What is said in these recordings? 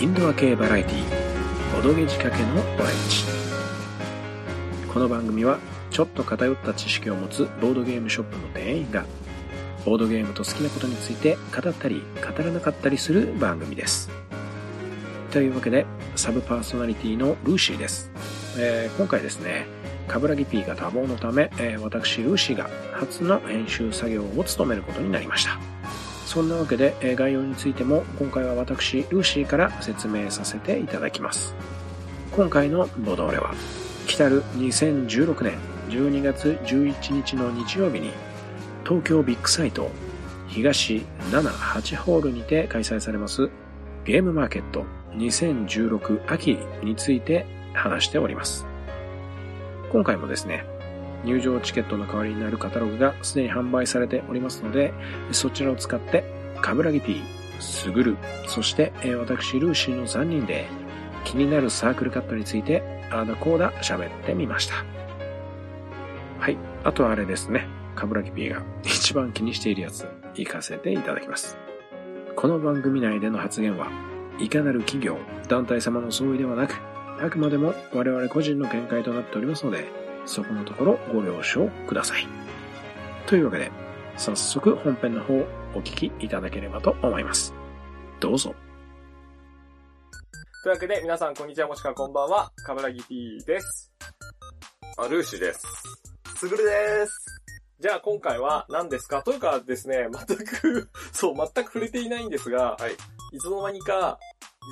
インドア系バラエティボドゲ仕掛けのオレンジこの番組はちょっと偏った知識を持つボードゲームショップの店員がボードゲームと好きなことについて語ったり語らなかったりする番組です。というわけでサブパーソナリティのルーシーです、えー今回ですねカブラギ P が多忙のため、えー私ルーシーが初の編集作業を務めることになりました。そんなわけで、え概要についても今回は私ルーシーから説明させていただきます。今回のボドーレは来たる2016年12月11日の日曜日に東京ビッグサイト東78ホールにて開催されますゲームマーケット2016秋について話しております。今回もですね入場チケットの代わりになるカタログがすでに販売されておりますのでそちらを使ってカブラギ P、スグル、そして私ルーシーの3人で気になるサークルカットについてあーだこうだ喋ってみました。はい。あとはあれですね。カブラギ P が一番気にしているやつ行かせていただきます。この番組内での発言はいかなる企業団体様の相違ではなくあくまでも我々個人の見解となっておりますのでそこのところご了承くださいというわけで早速本編の方お聞きいただければと思いますどうぞというわけで、皆さん、こんにちは、もしくはこんばんは、カブラギ P です。あ、ルーシーです。すぐるです。じゃあ、今回は何ですか？というかですね、全く、そう、全く触れていないんですが、はい。いつの間にか、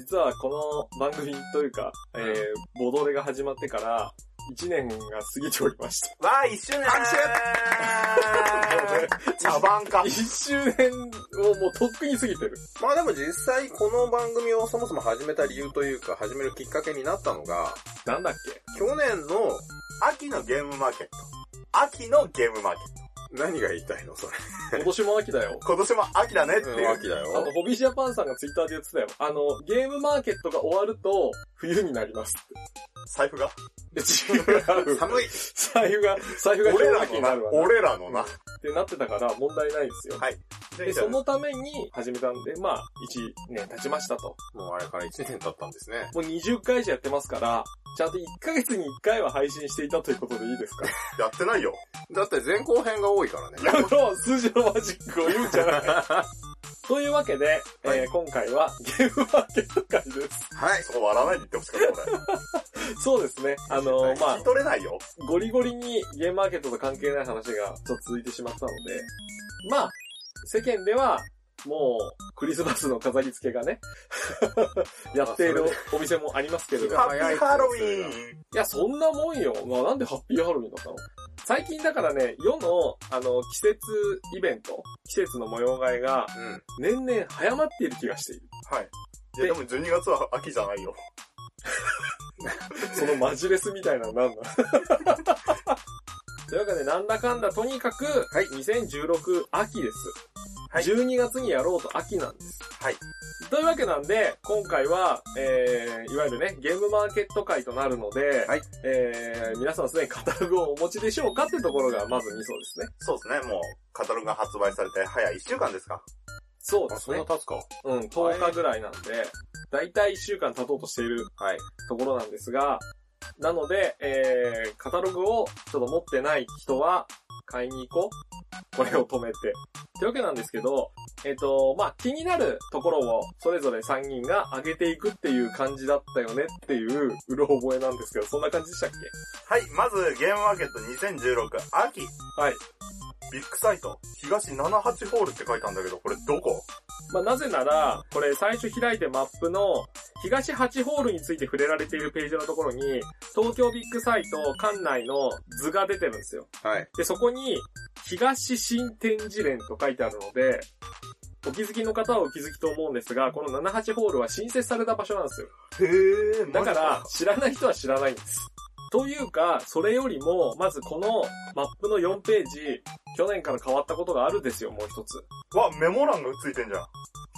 実はこの番組というか、えー、ボドレが始まってから、1年が過ぎておりました。わあ、一周年茶番か。1周年をもうとっくに過ぎてる。まあでも実際この番組をそもそも始めた理由というか、始めるきっかけになったのが、なんだっ去年の秋のゲームマーケット。秋のゲームマーケット。何が言いたいのそれ。け今年も秋だよ。今年も秋だねっていう。秋だあの、よ。ホビージャパンさんがツイッターで言ってたよ。あの、ゲームマーケットが終わると、冬になりますって。財布が？で、違う。寒い。財布が、財布が俺らのな秋になるわ、な。俺らのな。ってなってたから問題ないですよ。はい。で、そのために始めたんで、まあ、1年経ちましたと。もうあれから1年経ったんですね。もう20回以上やってますから、ちゃんと1ヶ月に1回は配信していたということでいいですか？やってないよ。だって前後編が多いからね。やめろ数字のマジックを言うんじゃない。というわけで、えー今回はゲームマーケット会です。はい。そこ笑わないで言ってほしかった、俺。そうですね。あのーまあ取れないよ。ゴリゴリにゲームマーケットと関係ない話がちょっと続いてしまったので、まあ、世間では、もう、クリスマスの飾り付けがね、やっているお店もありますけれど、ハッピーハロウィーン。いや、そんなもんよ。まあ、なんでハッピーハロウィンだったの最近だからね、世の、あの、季節イベント、季節の模様替えが、うん。年々早まっている気がしている。はい。いや、でも12月は秋じゃないよ。そのマジレスみたいなのなんだというわけで、なんだかんだ、とにかく、はい2016秋です。はい12月にやろうと秋なんです。はい。というわけなんで、今回は、えー、いわゆるね、ゲームマーケット会となるので、はいえー、皆さんすでにカタログをお持ちでしょうかってところがまずミソですね。そうですね、もう、カタログが発売されて早1週間ですか？あ、そうですねそんな。経つか。うん、10日ぐらいなんで、だいたい1週間経とうとしているはい。ところなんですが、なので、えー、カタログをちょっと持ってない人は、買いに行こう。これを止めて。ってわけなんですけど、えっ、と、まあ、気になるところをそれぞれ3人が上げていくっていう感じだったよねっていう、うろ覚えなんですけど、そんな感じでしたっけ？はい、まず、ゲームマーケット2016秋。はい。ビッグサイト、東78ホールって書いたんだけど、これどこ？まあ、なぜなら、これ最初開いてマップの東8ホールについて触れられているページのところに、東京ビッグサイト館内の図が出てるんですよ。はい。で、そこに、東新展示連と書いてあるので、お気づきの方はお気づきと思うんですが、この78ホールは新設された場所なんですよ。へー、だから知らない人は知らないんです。というか、それよりも、まずこのマップの4ページ、去年から変わったことがあるんですよ、もう一つ。わ、メモ欄がついてんじゃん。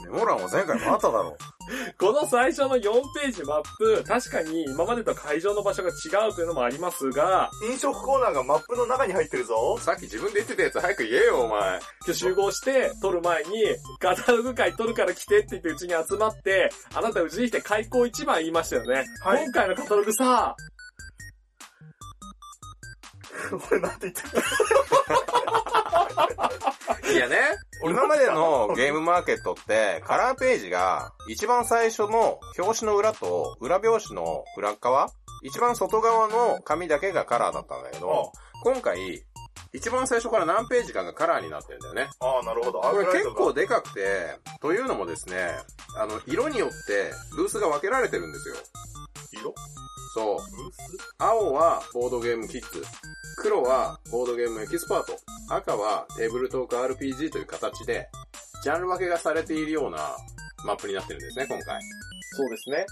メモ欄は前回もあっただろ この最初の4ページマップ、確かに今までと会場の場所が違うというのもありますが、飲食コーナーがマップの中に入ってるぞ。さっき自分で言ってたやつ早く言えよ、お前。今日集合して撮る前に、カタログ会撮るから来てって言ってうちに集まって、あなたうちに来て開口一番言いましたよね。はい今回のカタログさ、俺なんて言ってる いやね、今までのゲームマーケットって、カラーページが、一番最初の表紙の裏と、裏表紙の裏側一番外側の紙だけがカラーだったんだけど、今回、一番最初から何ページかがカラーになってるんだよね。ああ、なるほど。これ結構で。でかくて、というのもですね、あの、色によってブースが分けられてるんですよ。色？そう。青はボードゲームキッズ。黒はボードゲームエキスパート。赤はテーブルトーク RPG という形で、ジャンル分けがされているようなマップになってるんですね、今回。そうですね。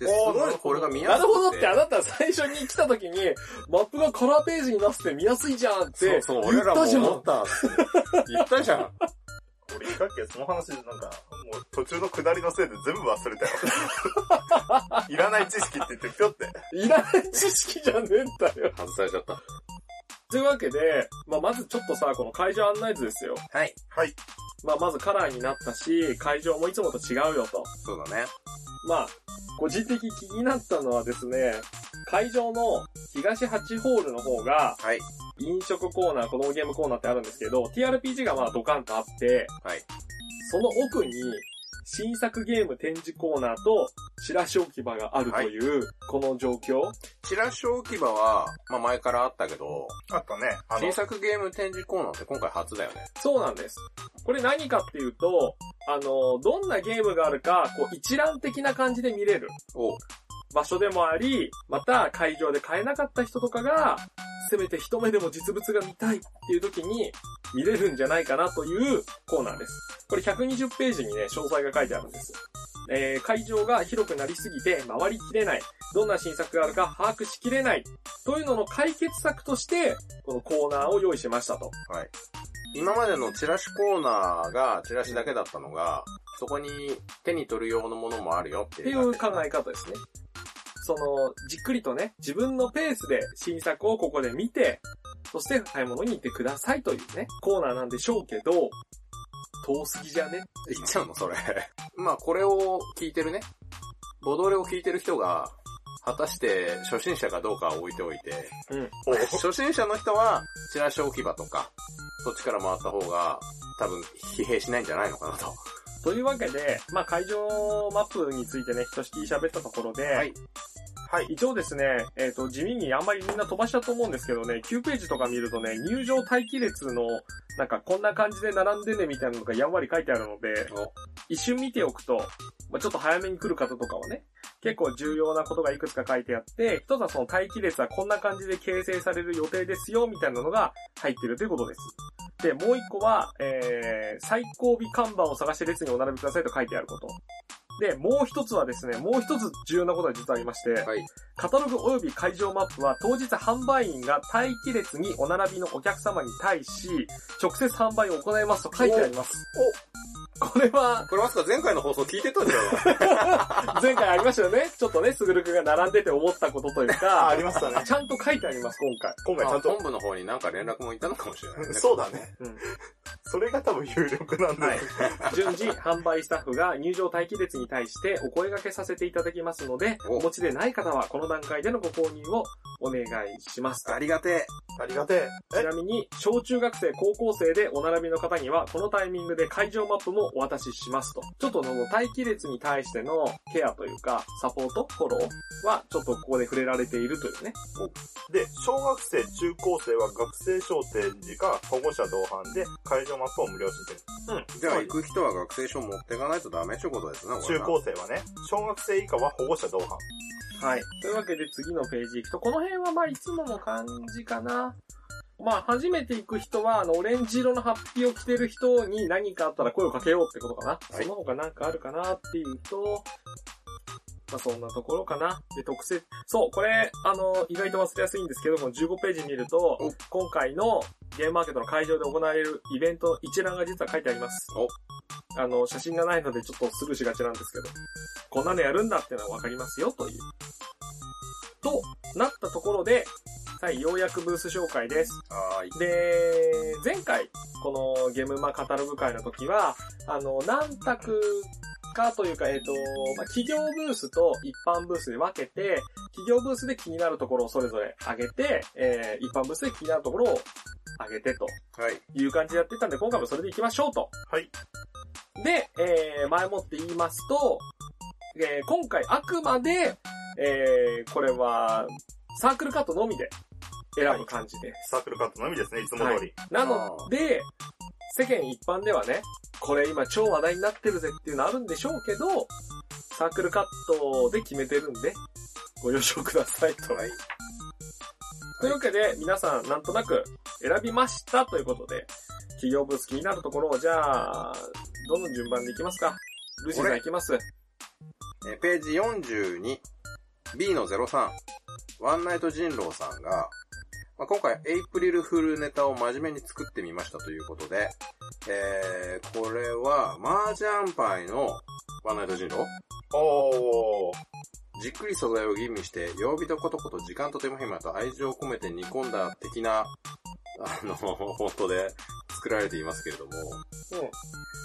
で、すごいこれが見やなすくて。るほどってあなた最初に来た時に、マップがカラーページになってて見やすいじゃんってそうそう。俺らも思った。言ったじゃん。俺言ったっけその話、なんか、もう途中の下りのせいで全部忘れたよ。いらない知識って言ってぴょって。いらない知識じゃねえんだよ。外されちゃった。というわけで、まあ、まずちょっとさ、この会場案内図ですよ。はい。はい。まあ、まずカラーになったし、会場もいつもと違うよと。そうだね。まあ、個人的気になったのはですね、会場の東8ホールの方が、はい。飲食コーナー、子供ゲームコーナーってあるんですけど、TRPG がまあドカンとあって、はい。その奥に新作ゲーム展示コーナーとチラシ置き場があるという、この状況。チラシ置き場は、まあ前からあったけど、あったね。あの新、作ゲーム展示コーナーって今回初だよね。そうなんです。これ何かっていうと、あの、どんなゲームがあるか、こう一覧的な感じで見れるお場所でもあり、また会場で買えなかった人とかが、せめて一目でも実物が見たいっていう時に見れるんじゃないかなというコーナーです。これ120ページにね、詳細が書いてあるんです。えー、会場が広くなりすぎて回りきれない。どんな新作があるか把握しきれない。というのの解決策として、このコーナーを用意しましたと。はい。今までのチラシコーナーがチラシだけだったのが、そこに手に取る用のものもあるよってっていいうう考え方ですね。その、じっくりとね、自分のペースで新作をここで見て、そして買い物に行ってくださいというね、コーナーなんでしょうけど、遠すぎじゃね？言っちゃうのそれ。まあこれを聞いてるね。ボドレを聞いてる人が、果たして初心者かどうかは置いておいて、お 初心者の人はチラシ置き場とか、そっちから回った方が多分疲弊しないんじゃないのかなと。というわけで、まあ会場マップについてね、ひとしきり喋ったところで、はい。はい。一応ですね、えっ、と、地味にあんまりみんな飛ばしちゃうと思うんですけどね、9ページとか見るとね、入場待機列の、なんかこんな感じで並んでねみたいなのがやんわり書いてあるので、お一瞬見ておくと、まあ、ちょっと早めに来る方とかはね、結構重要なことがいくつか書いてあって、一つはその待機列はこんな感じで形成される予定ですよ、みたいなのが入ってるということです。で、もう一個は、えー、最後尾看板を探して列にお並びくださいと書いてあること。で、もう一つはですね、もう一つ重要なことが実はありまして、はい。カタログ及び会場マップは当日販売員が待機列にお並びのお客様に対し、直接販売を行いますと書いてあります。おこれは、これまさか前回の放送聞いてたんじゃない前回ありましたよね。ちょっとね、すぐるくんが並んでて思ったことという あ、かあ、りましたね。ちゃんと書いてあります、今回。今回ちゃんと本。部の方になんか連絡もいたのかもしれないね。そうだね。うん。それが多分有力なんだはいよ。。順次、販売スタッフが入場待機列に対してお声掛けさせていただきますので、おお持ちでない方はこの段階でのご購入をお願いしますと。ありがてありがてえ。ちえなみに、小中学生、高校生でお並びの方には、このタイミングで会場マップもお渡ししますと。ちょっとその待機列に対してのケアというか、サポート、フォローは、ちょっとここで触れられているというね。で、小学生、中高生は学生証展示か保護者同伴で会場マップを無料申請。うん。じゃあ行く人は学生証持っていかないとダメってことですね、中な高生はね、小学生以下は保護者同伴。はい。というわけで次のページ行くと、この辺はまあいつもの感じかな。まあ初めて行く人は、あの、オレンジ色のハッピーを着てる人に何かあったら声をかけようってことかな。はいその他何かあるかなっていうと、まあそんなところかな。で、特設、そう、これ、あの、意外と忘れやすいんですけども、15ページ見るとお、今回のゲームマーケットの会場で行われるイベント一覧が実は書いてあります。あの、写真がないのでちょっとスルーしがちなんですけど、こんなのやるんだってのはわかりますよという。と、なったところで、はい、ようやくブース紹介です。はーい。で、前回、このゲームマカタログ会の時は、あの、何択かというか、えっ、と、まあ、企業ブースと一般ブースで分けて、企業ブースで気になるところをそれぞれ上げて、えー、一般ブースで気になるところを上げてとはい。いう感じでやってたんで、今回もそれで行きましょうと。はい。で、えー、前もって言いますと、えー、今回あくまで、えー、これは、サークルカットのみで選ぶ感じで。サークルカットのみですね、いつも通り。なので、世間一般ではね、これ今超話題になってるぜっていうのあるんでしょうけど、サークルカットで決めてるんで、ご了承くださいと。はい。というわけで、皆さんなんとなく選びましたということで、企業ブース気になるところを、じゃあ、どの順番でいきますかルシーさんいきますえページ42、B の03、ワンナイト人狼さんが、まあ、今回エイプリルフルネタを真面目に作ってみましたということで、えー、これは、麻雀牌のワンナイト人狼おー。じっくり素材を吟味して、曜日とことこと時間と手間暇と愛情を込めて煮込んだ的な、あの、フォントで作られていますけれども、うん。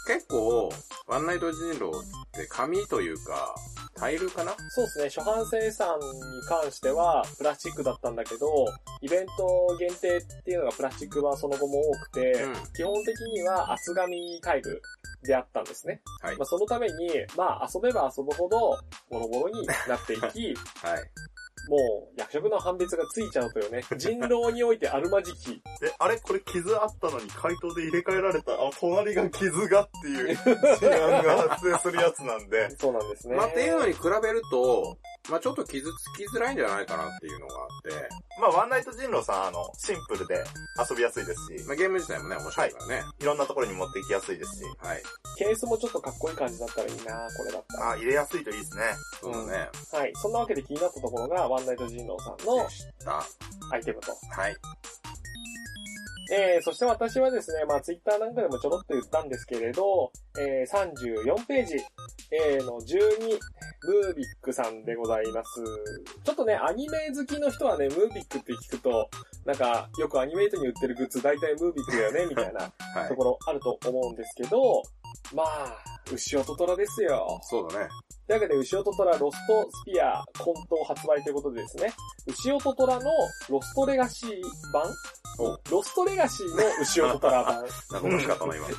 結構、ワンナイト人狼って紙というか、タイルかな？そうですね、初版生産に関してはプラスチックだったんだけど、イベント限定っていうのがプラスチック版その後も多くて、うん基本的には厚紙タイルであったんですね。はいまあ、そのために、まあ遊べば遊ぶほどボロボロになっていき、はい。もう役職の判別がついちゃうというね、人狼においてあるまじき。で、あれ？これ傷あったのに回答で入れ替えられた、あ、隣が傷がっていう 事案が発生するやつなんで、そうなんですね。まあ、っていうのに比べると、まあ、ちょっと傷つきづらいんじゃないかなっていうのがあって、まあ、ワンナイト人狼さん、あの、シンプルで遊びやすいですし、まあ、ゲーム自体もね、面白いからね。いろんなところに持っていきやすいですし、はい。ケースもちょっとかっこいい感じだったらいいなこれだったら。あ、入れやすいといいですね。そうだね。はい。そんなわけで気になったところが、ワンナイト人狼さんの。アイテムと。はい。えー、そして私はですね、まあツイッターなんかでもちょろっと言ったんですけれど、えー、34ページ、えー、の12、ムービックさんでございます。ちょっとね、アニメ好きの人はね、ムービックって聞くと、なんか、よくアニメートに売ってるグッズ大体ムービックだよね、みたいなはいと。ころあると思うんですけど、まあ、牛音虎ですよ。そうだね。というわけで、牛音虎ロストスピア混沌発売ということでですね、牛音虎のロストレガシー版おロストレガシーの牛音虎版。謎の仕方の今。うん。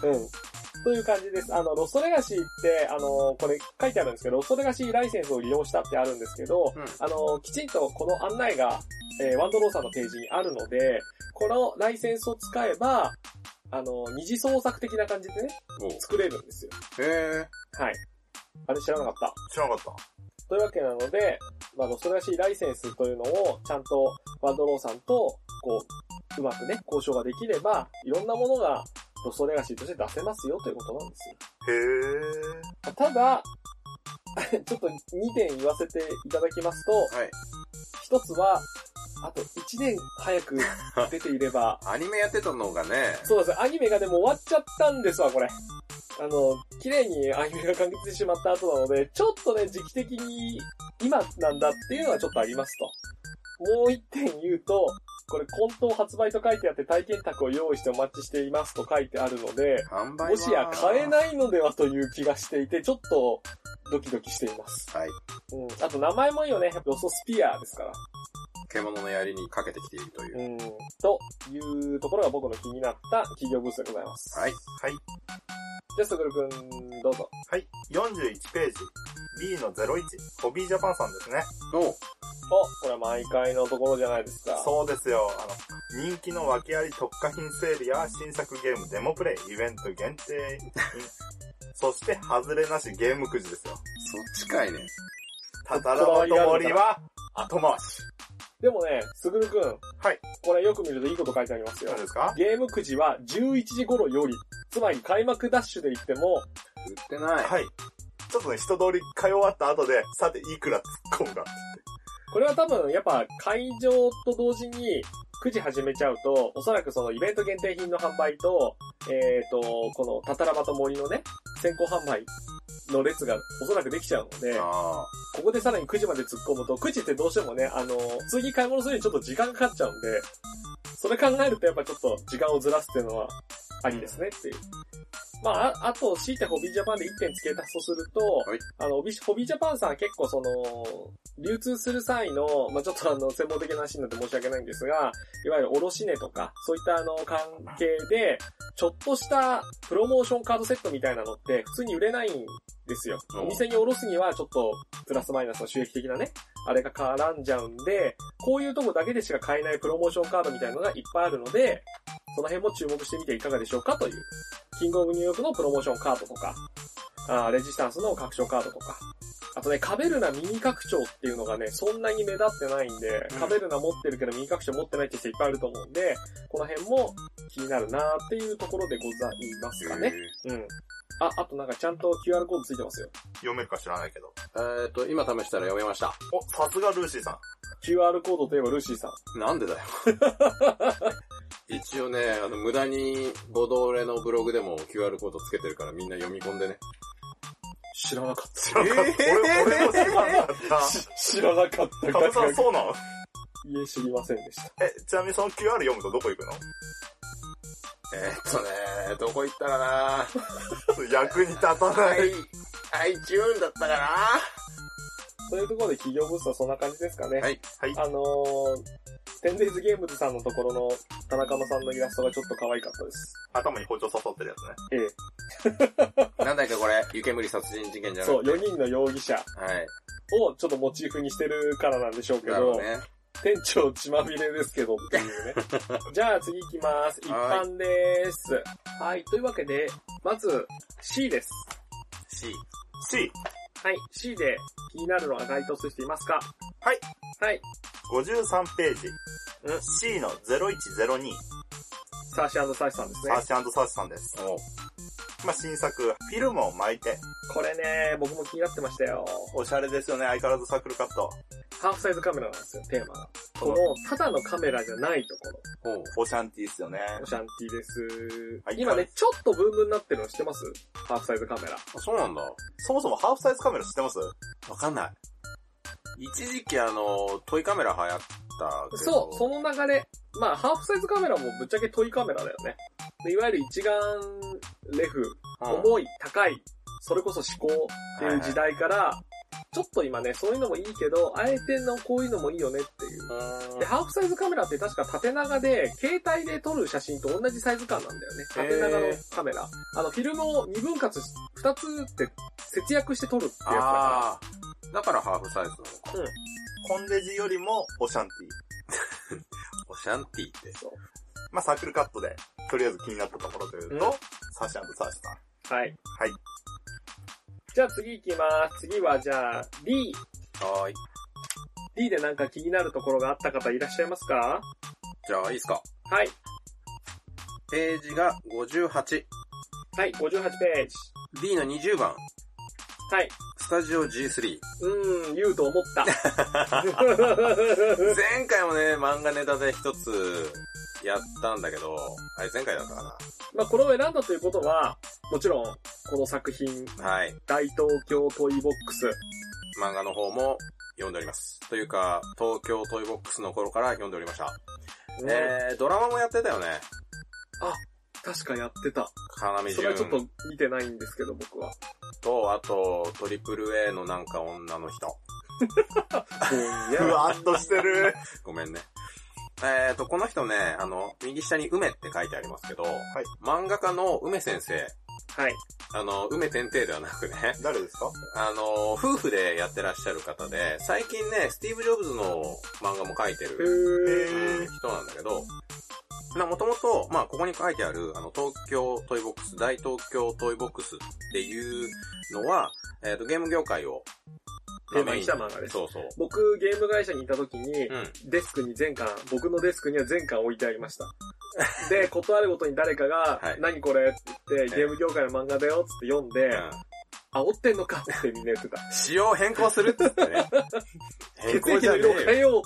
という感じです。あの、ロストレガシーって、あの、これ書いてあるんですけど、ロストレガシーライセンスを利用したってあるんですけど、うんあの、きちんとこの案内が、えーワンドローさんのページにあるので、このライセンスを使えば、あの、二次創作的な感じでね、お作れるんですよ。へはい。あれ知らなかった。知らなかった。というわけなので、まあ、ロストレガシーライセンスというのを、ちゃんとワンドローさんと、こう、うまくね、交渉ができれば、いろんなものがロストレガシーとして出せますよということなんですよ。へー。ただ、ちょっと2点言わせていただきますと、ー。はい。一つは、あと1年早く 出ていれば、アニメやってたのがね、そうです、アニメがでも終わっちゃったんですわ、これ。あの、綺麗にアニメが完結してしまった後なので、ちょっとね、時期的に今なんだっていうのはちょっとありますと。もう一点言うと、これ、混沌発売と書いてあって体験宅を用意してお待ちしていますと書いてあるので、もしや買えないのではという気がしていて、ちょっとドキドキしています。はい。うん。あと名前もいいよね。ロソスピアですから。獣の槍にかけてきているという。うん。というところが僕の気になった企業ブースでございます。はい。はい。じゃあ、すぐるくん、どうぞ。はい。41ページ。B の01。ホビージャパンさんですね。おお、これは毎回のところじゃないですか。そうですよ。あの、人気の訳あり特化品セールや新作ゲームデモプレイ、イベント限定品、そして外れなしゲームくじですよ。そっちかいね。たたらのともりは後回し。でもね、すぐるくん。はい。これよく見るといいこと書いてありますよ何。ですか？ゲームくじは11時頃より、つまり開幕ダッシュで言っても、売ってない。はい。ちょっとね、一通り通わった後で、さていくら突っ込むかってこれは多分やっぱ会場と同時に9時始めちゃうと、おそらくそのイベント限定品の販売と、えっ、と、このタタラバと森のね、先行販売の列がおそらくできちゃうので、あここでさらに9時まで突っ込むと、9時ってどうしてもね、あの、普通に買い物するにちょっと時間かかっちゃうんで、それ考えるとやっぱちょっと時間をずらすっていうのはありですねっていう。まあ、ああと、強いてホビージャパンで1点付け足すとすると、はいあの、ホビーホビージャパンさんは結構その、流通する際の、まあちょっとあの、専門的な話になって申し訳ないんですが、いわゆる卸値とか、そういったあの、関係で、ちょっとしたプロモーションカードセットみたいなのって普通に売れないんですよ。うんお店に卸すにはちょっとプラスマイナスの収益的なね、あれが絡んじゃうんで、こういうとこだけでしか買えないプロモーションカードみたいなのがいっぱいあるので、その辺も注目してみていかがでしょうかという。キングオブニューヨークのプロモーションカードとか、あーレジスタンスの拡張カードとか、あとね、カベルナミニ拡張っていうのがね、そんなに目立ってないんで、うんカベルナ持ってるけどミニ拡張持ってないって人いっぱいいると思うんで、この辺も気になるなーっていうところでございますかね。うん。あ、あとなんかちゃんと QR コードついてますよ。読めるか知らないけど。えーっと、今試したら読めました。お、さすがルーシーさん。QR コードといえばルーシーさん。なんでだよ。一応ね、あの、無駄に、ボドーレのブログでも QR コードつけてるからみんな読み込んでね。知らなかった。俺、俺も知らなかった。知らなかった。た。カブさんそうなのいえ、知りませんでした。え、ちなみにその QR 読むとどこ行くの？えーっとね、どこ行ったかな役に立たな。はいい、iTune だったかなそういうところで企業ブースはそんな感じですかね。はい。はい。あのー、テンデイズゲームズさんのところの田中間さんのイラストがちょっと可愛かったです。頭に包丁刺さってるやつね。ええ。なんだっけこれ、湯煙殺人事件じゃなそう、くて。4人の容疑者はい。をちょっとモチーフにしてるからなんでしょうけど、なるほどね。店長血まみれですけどっていうね。じゃあ次行きます。一般です。はい、というわけで、まず C です。C。C、はい、C で気になるのが該当する人いますか？はい。はい、53ページ。うん C の0102、サーシサーシさんですねサー。シサーシさんです。おまあ、新作、フィルムを巻いて、これね、僕も気になってましたよ。おしゃれですよね、相変わらずサークルカット。ハーフサイズカメラなんですよ、テーマが。この、ただのカメラじゃないところ。ほう。オシャンティーっすよね。オシャンティです。はい今ね、ちょっとブームになってるの知ってます？ハーフサイズカメラ。あそうなんだ。そもそもハーフサイズカメラ知ってます？わかんない。一時期あの、トイカメラ流行ったけど。そう、その流れ。まあ、ハーフサイズカメラもぶっちゃけトイカメラだよね。でいわゆる一眼レフ、うん重い、高い、それこそ思考っていう時代から、ちょっと今ね、そういうのもいいけど、あえてのこういうのもいいよねっていう。で、ハーフサイズカメラって確か縦長で、携帯で撮る写真と同じサイズ感なんだよね。縦長のカメラ。あの、フィルムを2分割し、2つって節約して撮るってやつだかああ。だからハーフサイズなのか。うんコンデジよりもオシャンティー。オシャンティーって。まあ、サークルカットで、とりあえず気になったところというと、うんサーシサーシさん。ら。はい。はい。じゃあ次行きます。次はじゃあ、D。はーい。D でなんか気になるところがあった方いらっしゃいますか？じゃあ、いいっすか？はい。ページが58。はい、58ページ。D の20番。はい。スタジオ G3。うーん、言うと思った。前回もね、漫画ネタで一つやったんだけど、あれ前回だったかまあ、これを選んだということは、もちろん、この作品、な。はい。大東京トイボックス。漫画の方も読んでおります。というか、東京トイボックスの頃から読んでおりました。ねえー、ドラマもやってたよね。確かやってた。要それはちょっと潤見てないんですけど、僕は。と、あと、トリプル A のなんか女の人。ふ わっとしてる。ごめんね。えーと、この人ね、あの、右下に梅って書いてありますけど、漫画家の梅先生、はい。あの、梅天帝ではなくね、誰ですか？あの、夫婦でやってらっしゃる方で、最近ね、スティーブ・ジョブズの漫画も書いてへる、人なんだけど、もともと、まあ、ここに書いてある、あの、東京トイボックス、大東京トイボックスっていうのは、えっ、と、ゲーム業界を、テーマにした漫画ですそうそう。僕、ゲーム会社にいた時に、うん。デスクに全巻、僕のデスクには全巻置いてありました。で、ことあるごとに誰かが、はい何これって言って、ゲーム業界の漫画だよって読んで、うん煽ってんのかってみんな言ってた。仕様変更するっつってね。変 血液の更じゃね変えよう。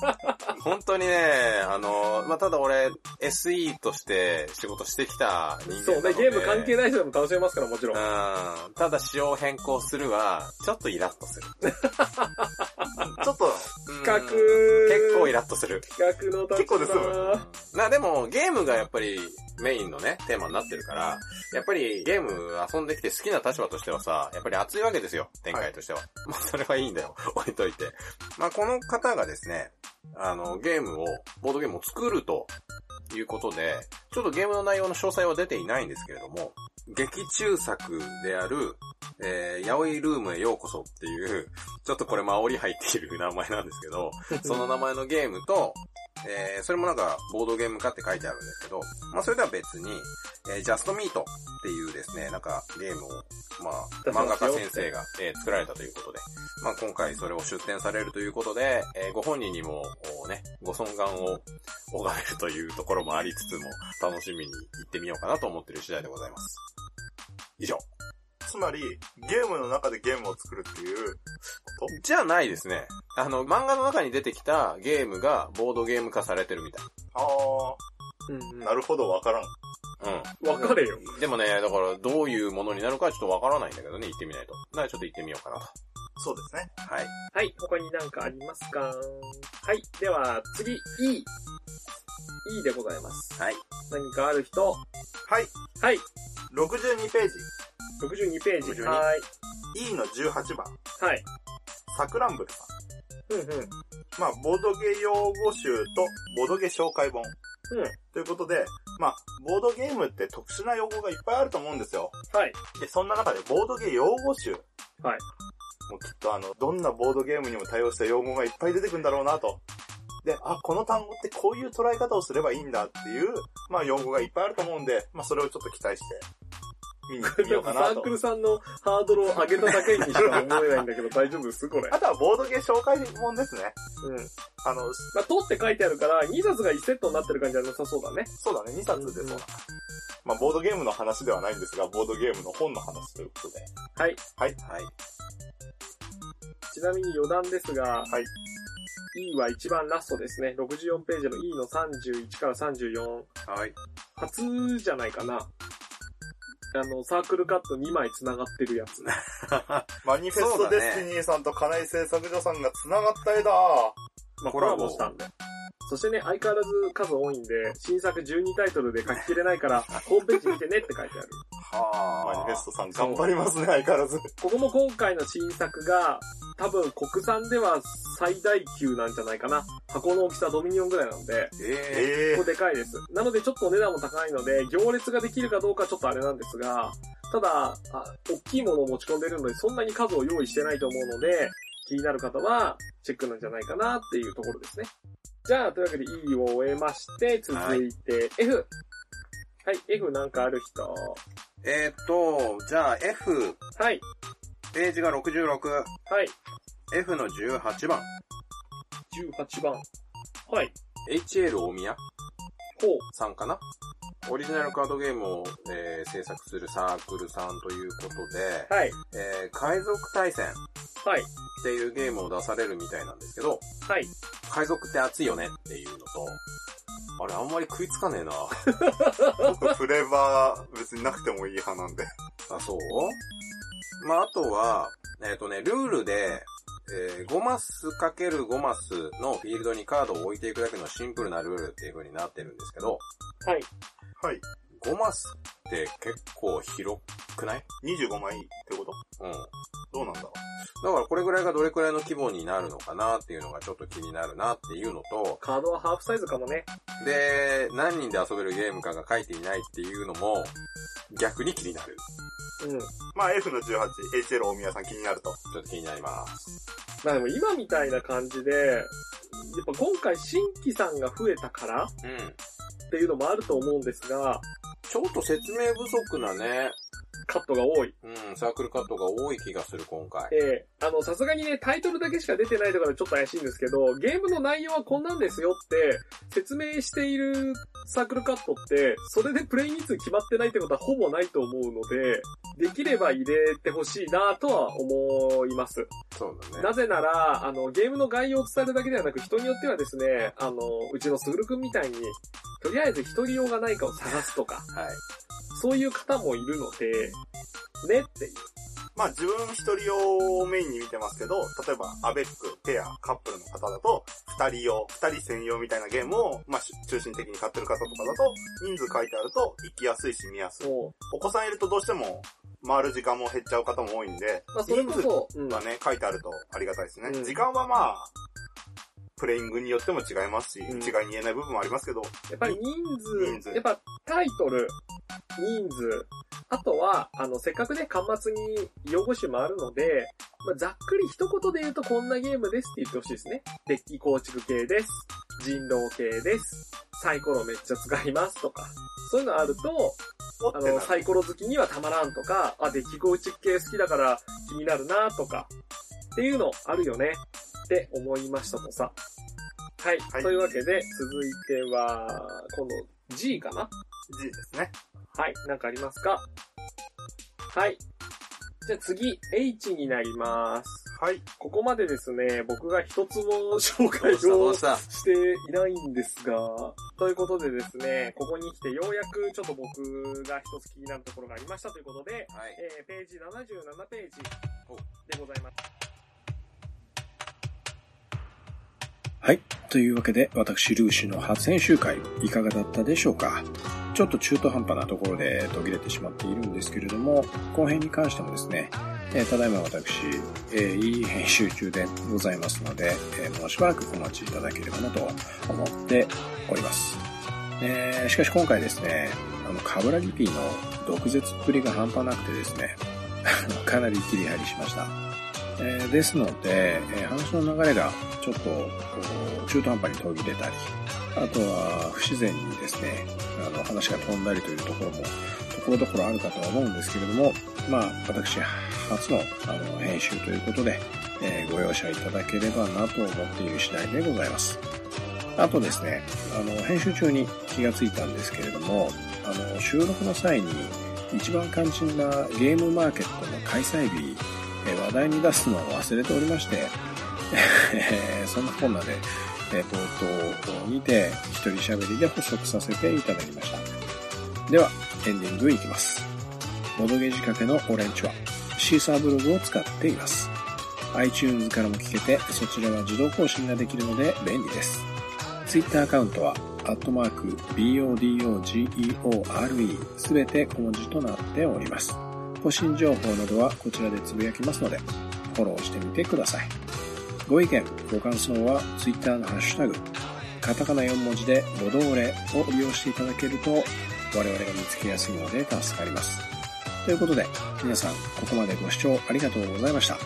本当にね、あの、まあ、ただ俺、SE として仕事してきた人間なので。そうね、ゲーム関係ない人でも楽しめますから、もちろん。うん。ただ仕様変更するは、ちょっとイラッとする。ちょっと、うん企画結構イラッとする。企画の立結構ですよまあでも、ゲームがやっぱりメインのね、テーマになってるから、やっぱりゲーム遊んできて好きな立場としてはさ、やっぱり熱いわけですよ、展開としては。まあそれはいいんだよ、置いといて。まあこの方がですね、あの、ゲームを、ボードゲームを作るということで、ちょっとゲームの内容の詳細は出ていないんですけれども、劇中作である、えー、ヤオイルームへようこそっていう、ちょっとこれ煽り入っている名前なんですけど、その名前のゲームと、えー、それもなんか、ボードゲーム化って書いてあるんですけど、まあ、それとは別に、えー、ジャストミートっていうですね、なんか、ゲームを、まあ、漫画家先生が、えー作られたということで、まあ、今回それを出展されるということで、えーご本人にも、おね、ご尊願を拝めるというところもありつつも、楽しみに行ってみようかなと思っている次第でございます。以上。つまり、ゲームの中でゲームを作るっていうこじゃないですね。あの、漫画の中に出てきたゲームがボードゲーム化されてるみたい。とうんあー、なるほど、わからん。うん。分かれよ。でもね、だからどういうものになるかはちょっとわからないんだけどね、行ってみないと。だからちょっと行ってみようかなと。そうですね。はい。はい、他になんかありますか？はい、では次、E。E でございます。はい。何かある人？はい。はい、62ページ。62ページ。62はい。E の18番。はい。サクランブルさん。うんうん。まあ、ボードゲ用語集とボードゲ紹介本。うん。ということで、まあ、ボードゲームって特殊な用語がいっぱいあると思うんですよ。はい。で、そんな中でボードゲ用語集。はい。もうきっとあの、どんなボードゲームにも対応した用語がいっぱい出てくるんだろうなと。で、あ、この単語ってこういう捉え方をすればいいんだっていう、まあ用語がいっぱいあると思うんで、まあそれをちょっと期待して、見に行ってみようかなとサーク。ルさんのハードルを上げただけにしか思えないんだけど大丈夫です？これ。あとはボードゲー紹介本ですね。うん。あの、まあ、とって書いてあるから、2冊が1セットになってる感じはなさそうだね。そうだね、2冊でそううんな。まあボードゲームの話ではないんですが、ボードゲームの本の話ということで。はい。はい。ちなみに余談ですが、はい。E は一番ラストですね。64ページの E の31から34。はい。初じゃないかな。あの、サークルカット2枚繋がってるやつ。マニフェストデスティニーさんと金井製作所さんが繋がった絵だまあ、コラボしたんで。そしてね、相変わらず数多いんで、新作12タイトルで書ききれないから、ホームページ見てねって書いてある。はマニフェストさん頑張りますね、相変わらず。ここも今回の新作が、多分国産では最大級なんじゃないかな。箱の大きさドミニオンぐらいなので、ええここでかいです。なのでちょっとお値段も高いので、行列ができるかどうかちょっとあれなんですが、ただ、あ大きいものを持ち込んでるので、そんなに数を用意してないと思うので、気になる方は、チェックなんじゃないかなっていうところですね。じゃあ、というわけで E を終えまして、続いて F。はい、F なんかある人。ー、えーっと、じゃあ F、はい、ページが66、はい、F の18番、18番。はい、HL 大宮？ほう。さんかな？オリジナルカードゲームを、えー制作するサークルさんということで、はい、えー海賊対戦はい、っていうゲームを出されるみたいなんですけど、はい。海賊って熱いよねっていうのと、あれあんまり食いつかねえな。僕フレーバー別になくてもいい派なんで。あ、そう？まあ、あとは、えっ、とね、ルールで、えー5マスかける5マスのフィールドにカードを置いていくだけのシンプルなルールっていう風になってるんですけど、はい。はい。5マスって結構広くない？25枚ってこと？うん。どうなんだろだからこれぐらいがどれくらいの規模になるのかなっていうのがちょっと気になるなっていうのと、カードはハーフサイズかもね。で、何人で遊べるゲームかが書いていないっていうのも逆に気になる。うん。う。まあ F の18、HL 大宮さん気になると。ちょっと気になります。まあでも今みたいな感じで、やっぱ今回新規さんが増えたからっうん。ていうのもあると思うんですが、ちょっと説明不足なね、カットが多い。うん、サークルカットが多い気がする、今回。ええあの、さすがにね、タイトルだけしか出てないとかでちょっと怪しいんですけど、ゲームの内容はこんなんですよって説明しているサークルカットって、それでプレイ日数決まってないってことはほぼないと思うので、できれば入れてほしいなとは思います。そうだね。なぜなら、あの、ゲームの概要を伝えるだけではなく、人によってはですね、あの、うちのすぐるくんみたいに、とりあえず一人用がないかを探すとか、はい。そういう方もいるので、ねっていう。まあ自分一人用をメインに見てますけど、例えばアベック、ペア、カップルの方だと、二人用、二人専用みたいなゲームを、まあし中心的に買ってる方とかだと、人数書いてあると行きやすいし見やすい。もお子さんいるとどうしても回る時間も減っちゃう方も多いんで、う、まあ、それこそ、うんがね、書いてあるとありがたいですね。うん時間はまあ、プレイングによっても違いますし、うん一概に言えない部分もありますけど、やっぱり人人数数、やっぱタイトル、人数、あとは、あの、せっかくね、端末に用語集もあるので、まあ、ざっくり一言で言うとこんなゲームですって言ってほしいですね。デッキ構築系です。人狼系です。サイコロめっちゃ使いますとか。そういうのあると、あの、サイコロ好きにはたまらんとか、あ、デッキ構築系好きだから気になるなとか、っていうのあるよねって思いましたとさ。はい。はいというわけで、続いては、今度 G かな？G ですね。はい。なんかありますか？はい。じゃあ次、H になります。はい。ここまでですね、僕が一つも紹介をうしたしていないんですが、ということでですね、ここに来てようやくちょっと僕が一つ気になるところがありましたということで、はい。えー、ページ77ページおでございます。はい。というわけで、私、ルーシーの初編集会、いかがだったでしょうか？ちょっと中途半端なところで途切れてしまっているんですけれども、後編に関してもですね、えーただいま私、えーいい編集中でございますので、えーもうしばらくお待ちいただければなと思っております。えーしかし今回ですね、あの、カブラギピーの毒舌っぷりが半端なくてですね、かなり切り張りしました。えーですので、えー話の流れがちょっと中途半端に途切れたり、あとは不自然にですね、あの話が飛んだりというところもところどころあるかとは思うんですけれども、まあ私初のあの編集ということで、えーご容赦いただければなと思っている次第でございます。あとですね、あの編集中に気がついたんですけれども、あの収録の際に一番肝心なゲームマーケットの開催日、え話題に出すのを忘れておりまして、そんなこんなで、えー冒頭にて一人喋りで補足させていただきました。では、エンディングいきます。ボドゲ仕掛けのオレンジはシーサーブログを使っています。iTunes からも聞けて、そちらは自動更新ができるので便利です。Twitter アカウントは、アットマーク、BODOGEORE、すべて小文字となっております。更新情報などはこちらでつぶやきますので、フォローしてみてください。ご意見、ご感想は Twitter のハッシュタグ、カタカナ4文字でボドーレを利用していただけると我々が見つけやすいので助かります。ということで、皆さんここまでご視聴ありがとうございました。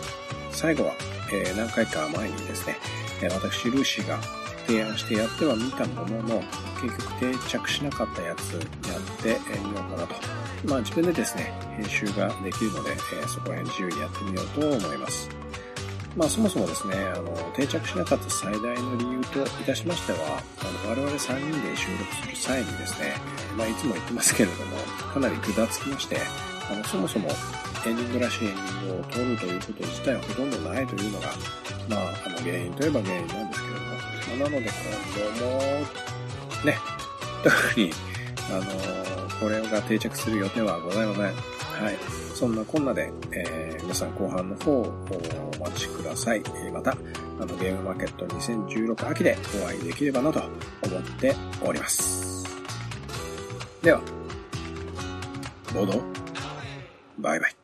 最後は、えー何回か前にですね、私、ルーシーが提案してやってはみたものの、結局定着しなかったやつやってみようかなと。まあ自分でですね、編集ができるので、えーそこら辺自由にやってみようと思います。まあそもそもですね、あの、定着しなかった最大の理由といたしましては、あの、我々3人で収録する際にですね、まあいつも言ってますけれども、かなりぐだつきまして、あの、そもそもエンディングらしいエンディングを撮るということ自体はほとんどないというのが、まあ、あの、原因といえば原因なんですけれども、まあ、なので今後も、ね、特に、あの、これが定着する予定はございません。はい。そんなこんなで、えー皆さん後半の方をお待ちください。また、あの、ゲームマーケット2016秋でお会いできればなと思っております。では、ボード、バイバイ。